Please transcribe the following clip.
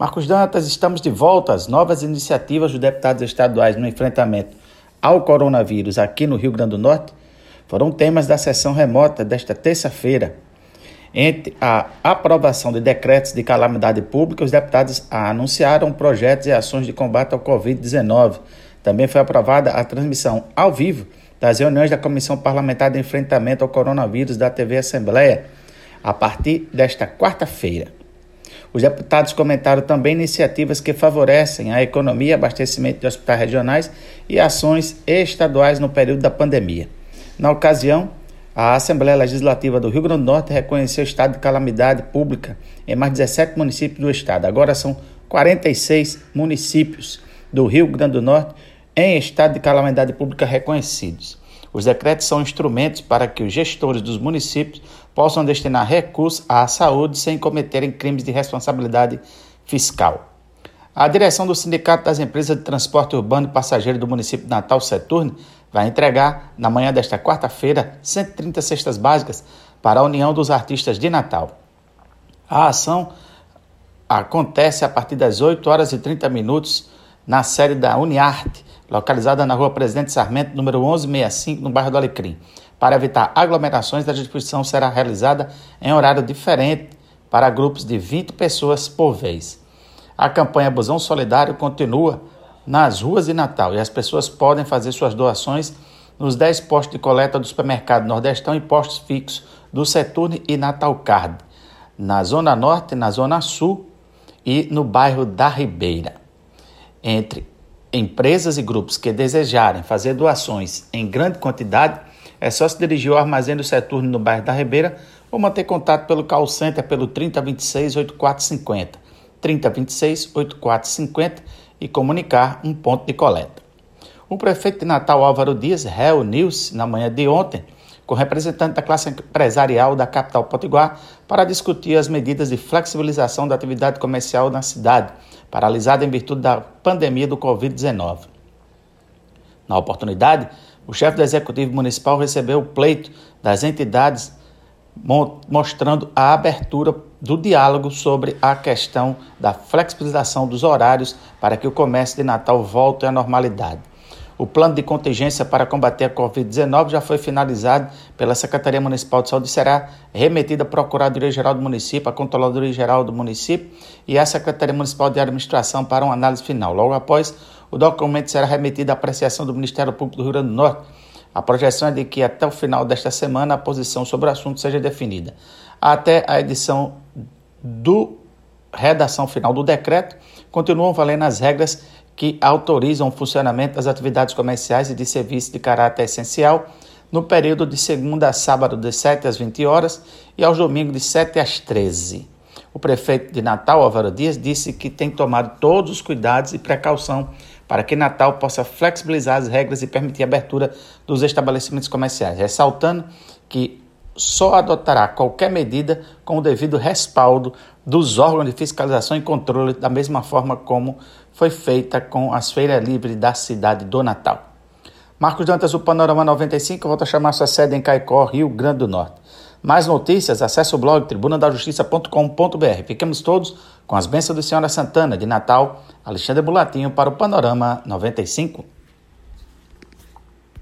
Marcos Dantas, estamos de volta às novas iniciativas dos deputados estaduais no enfrentamento ao coronavírus aqui no Rio Grande do Norte. Foram temas da sessão remota desta terça-feira. Entre a aprovação de decretos de calamidade pública, os deputados anunciaram projetos e ações de combate ao Covid-19. Também foi aprovada a transmissão ao vivo das reuniões da Comissão Parlamentar de Enfrentamento ao Coronavírus da TV Assembleia a partir desta quarta-feira. Os deputados comentaram também iniciativas que favorecem a economia, abastecimento de hospitais regionais e ações estaduais no período da pandemia. Na ocasião, a Assembleia Legislativa do Rio Grande do Norte reconheceu o estado de calamidade pública em mais 17 municípios do estado. Agora são 46 municípios do Rio Grande do Norte em estado de calamidade pública reconhecidos. Os decretos são instrumentos para que os gestores dos municípios possam destinar recursos à saúde sem cometerem crimes de responsabilidade fiscal. A direção do Sindicato das Empresas de Transporte Urbano e Passageiro do município de Natal, Seturne, vai entregar, na manhã desta quarta-feira, 130 cestas básicas para a União dos Artistas de Natal. A ação acontece a partir das 8 horas e 30 minutos na sede da Uniarte, localizada na rua Presidente Sarmento, número 1165, no bairro do Alecrim. Para evitar aglomerações, a distribuição será realizada em horário diferente para grupos de 20 pessoas por vez. A campanha Busão Solidário continua nas ruas de Natal e as pessoas podem fazer suas doações nos 10 postos de coleta do supermercado Nordestão e postos fixos do Seturne e Natal Card, na Zona Norte, na Zona Sul e no bairro da Ribeira. Entre empresas e grupos que desejarem fazer doações em grande quantidade, é só se dirigir ao armazém do Seturno no bairro da Ribeira ou manter contato pelo call center pelo 3026 8450, 3026 8450 e comunicar um ponto de coleta. O prefeito de Natal Álvaro Dias reuniu-se na manhã de ontem com representantes da classe empresarial da capital potiguar para discutir as medidas de flexibilização da atividade comercial na cidade, paralisada em virtude da pandemia do Covid-19. Na oportunidade, o chefe do Executivo Municipal recebeu o pleito das entidades mostrando a abertura do diálogo sobre a questão da flexibilização dos horários para que o comércio de Natal volte à normalidade. O plano de contingência para combater a Covid-19 já foi finalizado pela Secretaria Municipal de Saúde e será remetido à Procuradoria-Geral do Município, à Controladoria-Geral do Município e à Secretaria Municipal de Administração para uma análise final. Logo após, o documento será remetido à apreciação do Ministério Público do Rio Grande do Norte. A projeção é de que até o final desta semana a posição sobre o assunto seja definida. Até a edição do redação final do decreto, continuam valendo as regras que autorizam o funcionamento das atividades comerciais e de serviços de caráter essencial no período de segunda a sábado, de 7 às 20 horas e aos domingos, de 7 às 13. O prefeito de Natal, Álvaro Dias, disse que tem tomado todos os cuidados e precaução para que Natal possa flexibilizar as regras e permitir a abertura dos estabelecimentos comerciais, ressaltando que só adotará qualquer medida com o devido respaldo dos órgãos de fiscalização e controle, da mesma forma como foi feita com as feiras livres da cidade do Natal. Marcos Dantas, o Panorama 95, volta a chamar sua sede em Caicó, Rio Grande do Norte. Mais notícias, acesse o blog tribunadajustiça.com.br. Fiquemos todos com as bênçãos do Senhora Santana de Natal, Alexandre Bulatinho para o Panorama 95.